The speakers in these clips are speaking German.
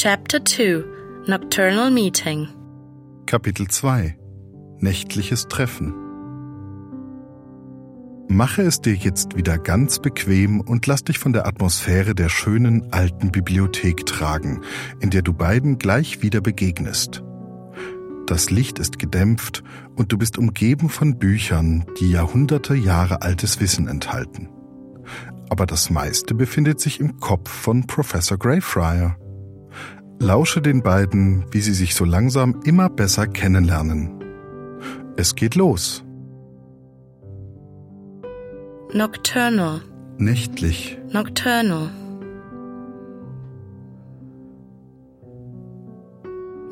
Chapter 2 Nocturnal Meeting Kapitel 2 Nächtliches Treffen Mache es dir jetzt wieder ganz bequem und lass dich von der Atmosphäre der schönen alten Bibliothek tragen, in der du beiden gleich wieder begegnest. Das Licht ist gedämpft und du bist umgeben von Büchern, die Jahrhunderte Jahre altes Wissen enthalten. Aber das meiste befindet sich im Kopf von Professor Greyfriar. Lausche den beiden, wie sie sich so langsam immer besser kennenlernen. Es geht los. Nocturnal Nächtlich. Nocturnal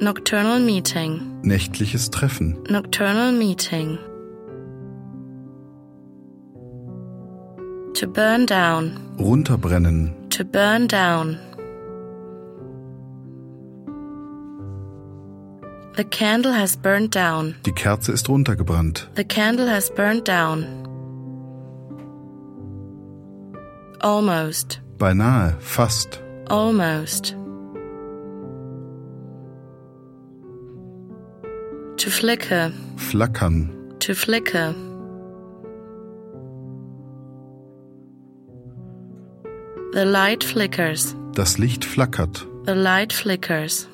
Nocturnal Meeting Nächtliches Treffen. Nocturnal Meeting To burn down Runterbrennen. To burn down The candle has burned down. Die Kerze ist runtergebrannt. The candle has burned down. Almost. Beinahe. Fast. Almost. To flicker. Flackern. To flicker. The light flickers. Das Licht flackert. The light flickers.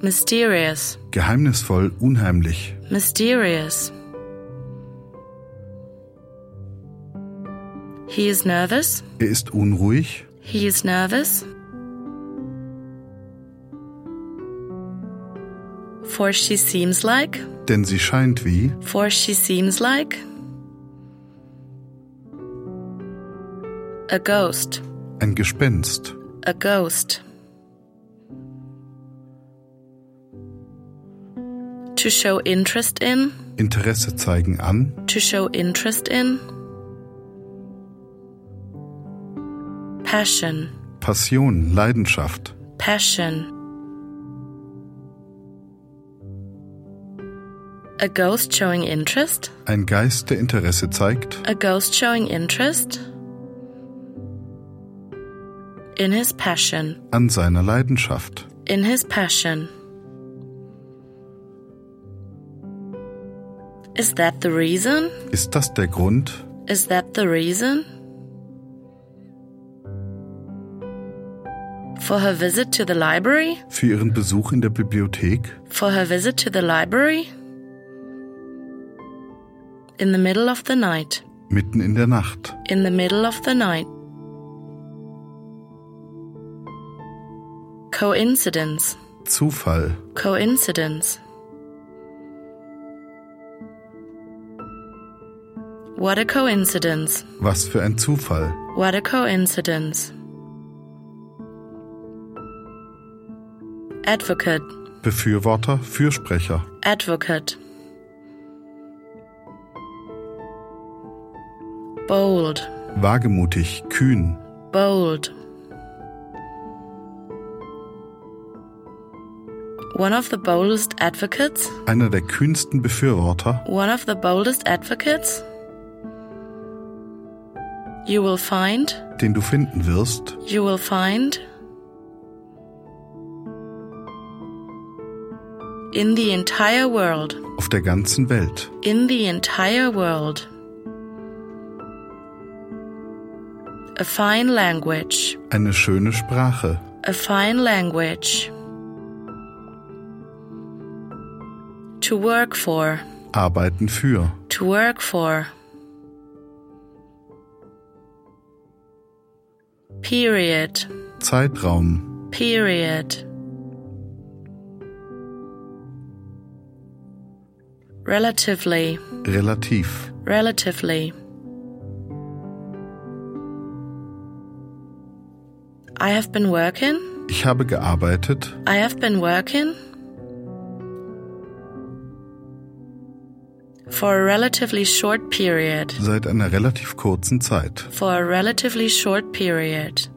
Mysterious. Geheimnisvoll. Unheimlich. Mysterious. He is nervous. Er ist unruhig. He is nervous. For she seems like. Denn sie scheint wie. For she seems like. A ghost. Ein Gespenst. A ghost. To show interest in. Interesse zeigen an. To show interest in. Passion. Passion. Leidenschaft. Passion. A ghost showing interest. Ein Geist, der Interesse zeigt. A ghost showing interest. In his passion. An seiner Leidenschaft. In his passion. Is that the reason? Ist das der Grund? Is that the reason? For her visit to the library? Für ihren Besuch in der Bibliothek? For her visit to the library? In the middle of the night. Mitten in der Nacht. In the middle of the night. Coincidence. Zufall. Coincidence. What a coincidence. Was für ein Zufall. What a coincidence. Advocate. Befürworter, Fürsprecher. Advocate. Bold. Wagemutig, kühn. Bold. One of the boldest advocates. Einer der kühnsten Befürworter. One of the boldest advocates. You will find. Den du finden wirst. You will find. In the entire world. Auf der ganzen Welt. In the entire world. A fine language. Eine schöne Sprache. A fine language. To work for. Arbeiten für. To work for. Period. Zeitraum. Period. Relatively. Relativ. Relatively. I have been working. Ich habe gearbeitet. I have been working. For a relatively short period. Seit einer relativ kurzen Zeit. For a relatively short period.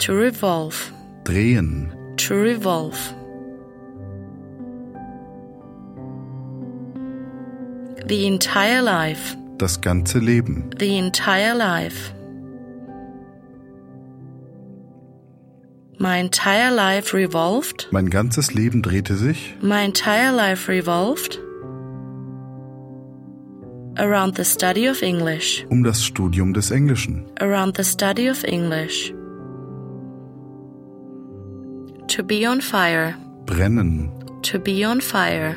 To revolve. Drehen. To revolve. The entire life. Das ganze Leben. The entire life. My entire life revolved. Mein ganzes Leben drehte sich My entire life revolved around the study of English. um das Studium des Englischen. Around the study of English. To be on fire. Brennen. To be on fire.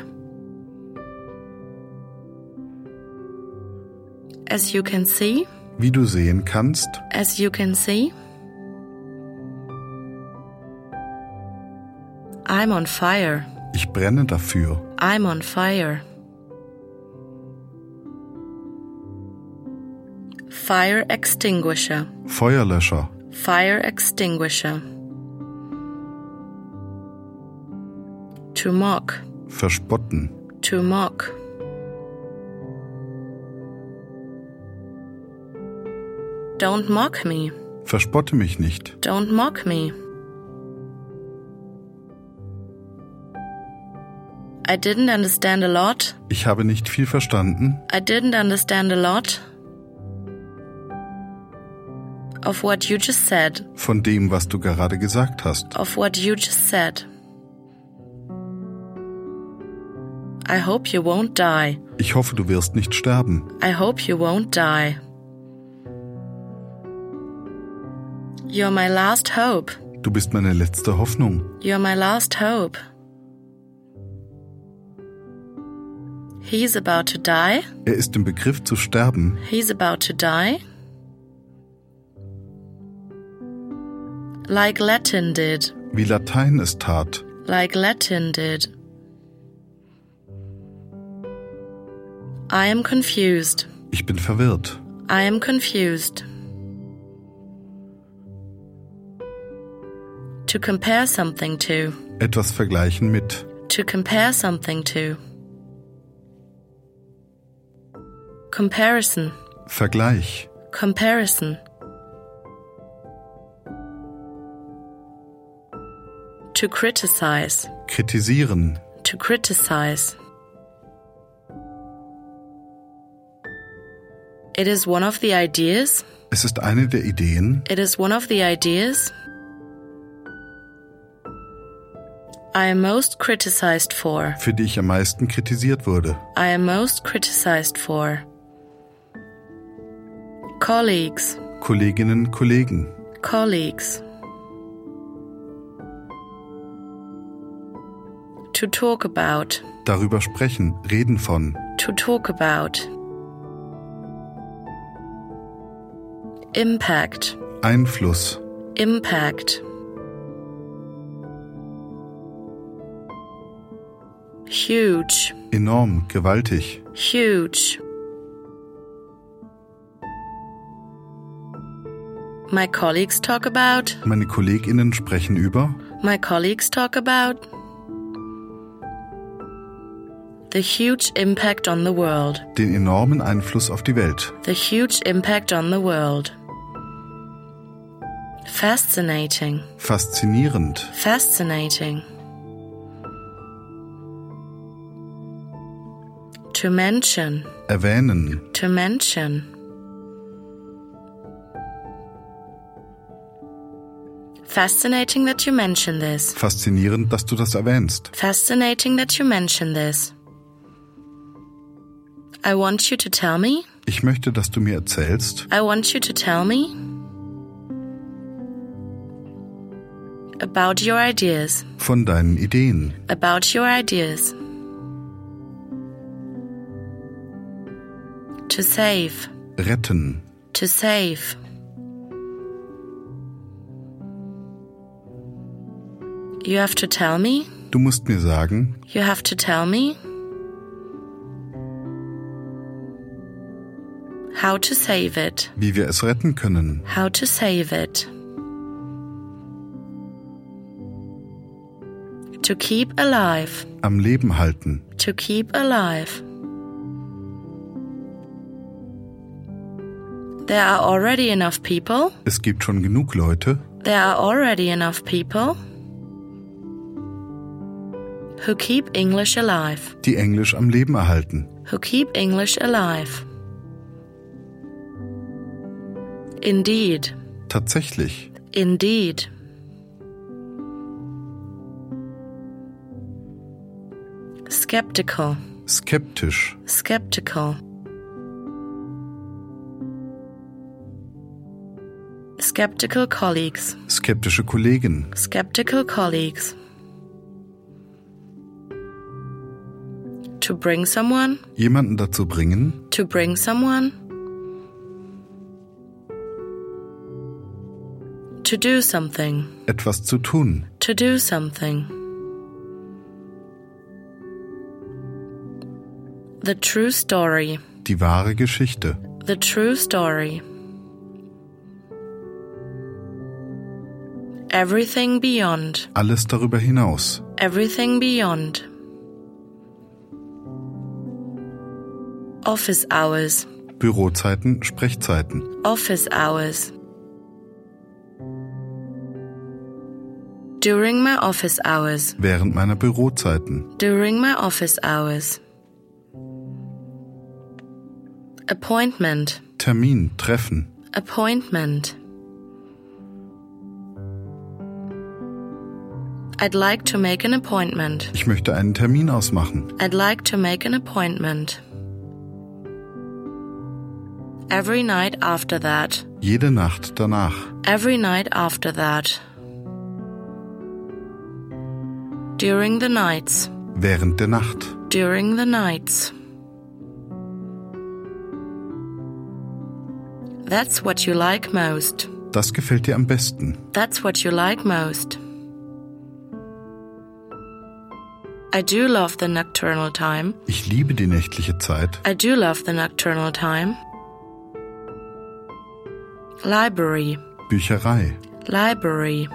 As you can see, Wie du sehen kannst, as you can see, I'm on fire. ich brenne dafür. I'm on fire. Fire extinguisher. Feuerlöscher. Fire extinguisher. To mock. Verspotten. To mock. Don't mock me. Verspotte mich nicht. Don't mock me. I didn't understand a lot. Ich habe nicht viel verstanden I didn't understand a lot of what you just said. von dem, was du gerade gesagt hast. Of what you just said. I hope you won't die. Ich hoffe, du wirst nicht sterben. I hope you won't die. You're my last hope. Du bist meine letzte Hoffnung. You're my last hope. He's about to die. Er ist im Begriff zu sterben. He's about to die. Like Latin did. Wie Latein es tat. Like Latin did. I am confused. Ich bin verwirrt. I am confused. To compare something to. Etwas vergleichen mit. To compare something to. Comparison. Vergleich. Comparison. To criticize. Kritisieren. To criticize. It is one of the ideas. Es ist eine der Ideen, It is one of the ideas I am most criticized for. für die ich am meisten kritisiert wurde. I am most criticized for. Colleagues. Kolleginnen, Kollegen. Colleagues. To talk about. Darüber sprechen, reden von. To talk about. Impact. Einfluss. Impact. Huge. Enorm, gewaltig. Huge. My colleagues talk about. Meine Kolleginnen sprechen über. My colleagues talk about. The huge impact on the world. Den enormen Einfluss auf die Welt. The huge impact on the world. Fascinating. Faszinierend. Fascinating. To mention. Erwähnen. To mention. Fascinating that you mention this. Faszinierend, dass du das erwähnst. Fascinating that you mention this. I want you to tell me. Ich möchte, dass du mir erzählst, I want you to tell me about your ideas. von deinen Ideen. About your ideas. To save. Retten. To save. You have to tell me. Du musst mir sagen, You have to tell me. How to save it. wie wir es retten können. How to save it. To keep alive. Am Leben halten. To keep alive. There are already enough people. Es gibt schon genug Leute, There are already enough people who keep English alive. die Englisch am Leben erhalten. Who keep English alive. Indeed. Tatsächlich. Indeed. Skeptical. Skeptisch. Skeptical. Skeptical colleagues. Skeptische Kollegen. Skeptical colleagues. To bring someone. Jemanden dazu bringen. To bring someone. To do something, etwas zu tun, to do something. The true story, die wahre Geschichte, the true story. Everything beyond, alles darüber hinaus, everything beyond. Office hours, Bürozeiten, Sprechzeiten, office hours. During my office hours, während meiner Bürozeiten, during my office hours. Appointment, Termin, Treffen, appointment. I'd like to make an appointment. ich möchte einen Termin ausmachen, I'd like to make an appointment. Every night after that. jede Nacht danach, Every night after that. During the nights. während der Nacht, During the nights. That's what you like most. das gefällt dir am besten, That's what you like most. I do love the nocturnal time. ich liebe die nächtliche Zeit, I do love the nocturnal time. Library. Bücherei, Library.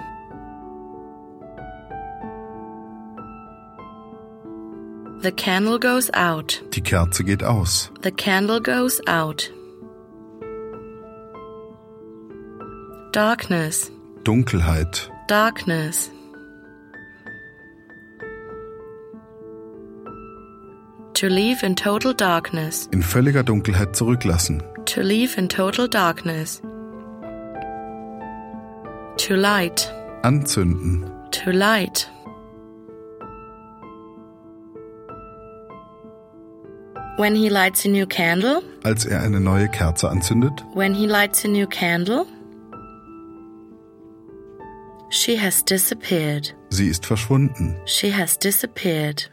The candle goes out. die Kerze geht aus, The candle goes out. Darkness. Dunkelheit, Darkness. To leave in total darkness. in völliger Dunkelheit zurücklassen, To leave in total darkness. To light. anzünden, To light. When he lights a new candle, als er eine neue Kerze anzündet, when he lights a new candle, she has disappeared. sie ist verschwunden, She has disappeared.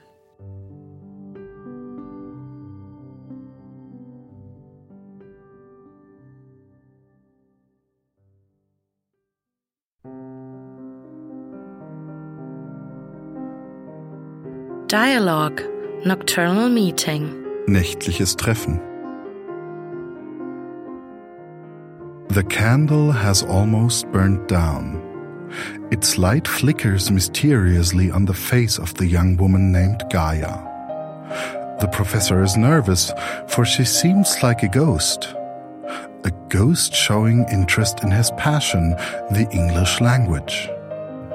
Dialogue. Nocturnal Meeting nächtliches Treffen. The candle has almost burnt down. Its light flickers mysteriously on the face of the young woman named Gaia. The professor is nervous, for she seems like a ghost. A ghost showing interest in his passion, the English language.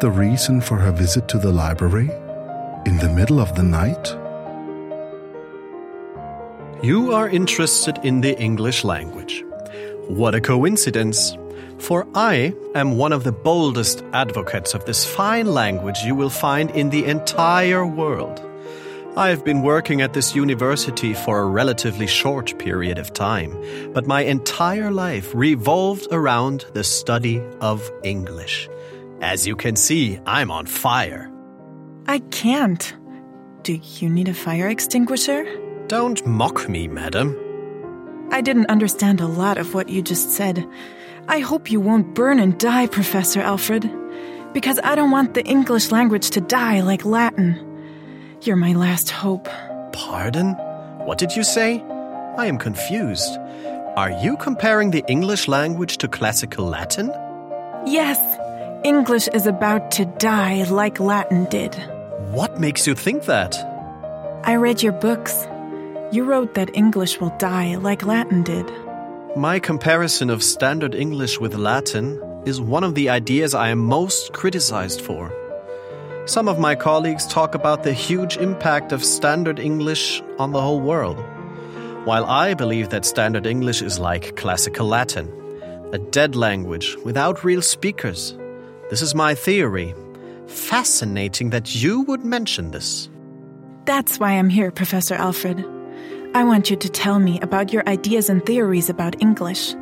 The reason for her visit to the library? In the middle of the night? You are interested in the English language. What a coincidence! For I am one of the boldest advocates of this fine language you will find in the entire world. I have been working at this university for a relatively short period of time, but my entire life revolved around the study of English. As you can see, I'm on fire. I can't. Do you need a fire extinguisher? Don't mock me, madam. I didn't understand a lot of what you just said. I hope you won't burn and die, Professor Alfred. Because I don't want the English language to die like Latin. You're my last hope. Pardon? What did you say? I am confused. Are you comparing the English language to classical Latin? Yes, English is about to die like Latin did. What makes you think that? I read your books. You wrote that English will die like Latin did. My comparison of Standard English with Latin is one of the ideas I am most criticized for. Some of my colleagues talk about the huge impact of Standard English on the whole world, while I believe that Standard English is like Classical Latin, a dead language without real speakers. This is my theory. Fascinating that you would mention this. That's why I'm here, Professor Alfred. I want you to tell me about your ideas and theories about English.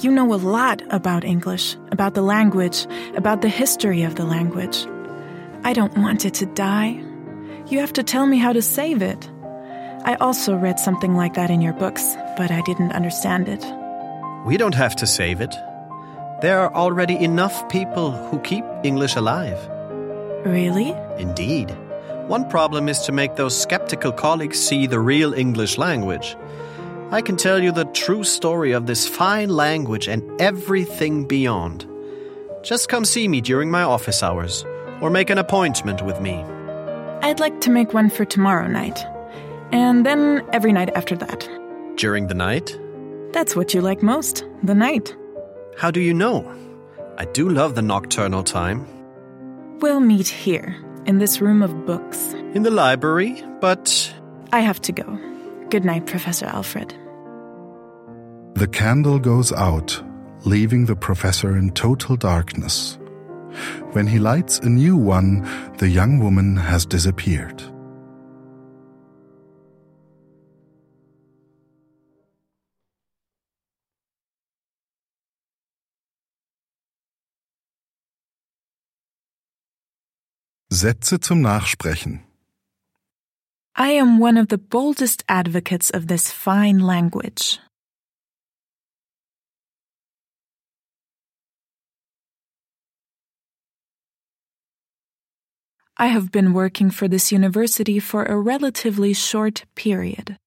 You know a lot about English, about the language, about the history of the language. I don't want it to die. You have to tell me how to save it. I also read something like that in your books, but I didn't understand it. We don't have to save it. There are already enough people who keep English alive. Really? Indeed. One problem is to make those skeptical colleagues see the real English language. I can tell you the true story of this fine language and everything beyond. Just come see me during my office hours, or make an appointment with me. I'd like to make one for tomorrow night. And then every night after that. During the night? That's what you like most the night. How do you know? I do love the nocturnal time. We'll meet here, in this room of books. In the library, but I have to go. Good night, Professor Alfred. The candle goes out, leaving the professor in total darkness. When he lights a new one, the young woman has disappeared. Sätze zum Nachsprechen. I am one of the boldest advocates of this fine language. I have been working for this university for a relatively short period.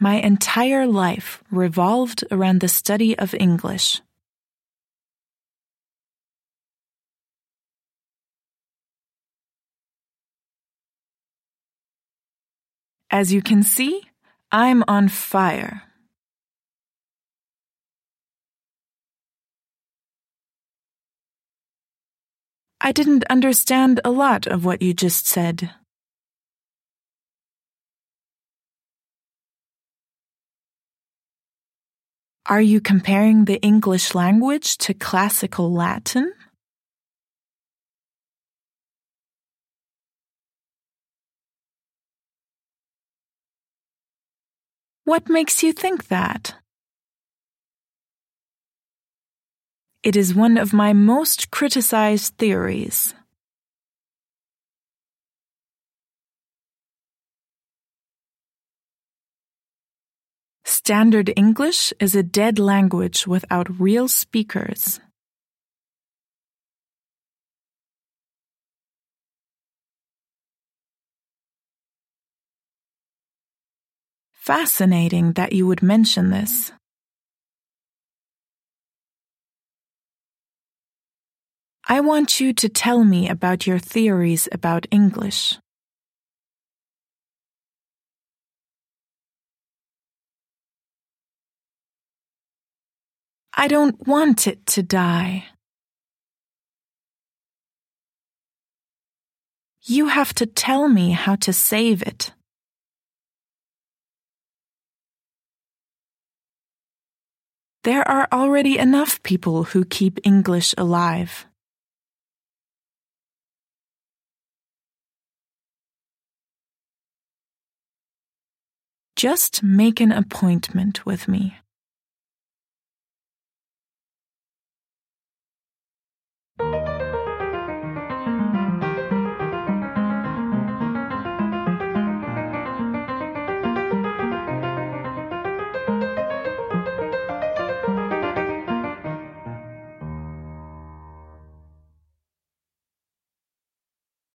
My entire life revolved around the study of English. As you can see, I'm on fire. I didn't understand a lot of what you just said. Are you comparing the English language to classical Latin? What makes you think that? It is one of my most criticized theories. Standard English is a dead language without real speakers. Fascinating that you would mention this. I want you to tell me about your theories about English. I don't want it to die. You have to tell me how to save it. There are already enough people who keep English alive. Just make an appointment with me.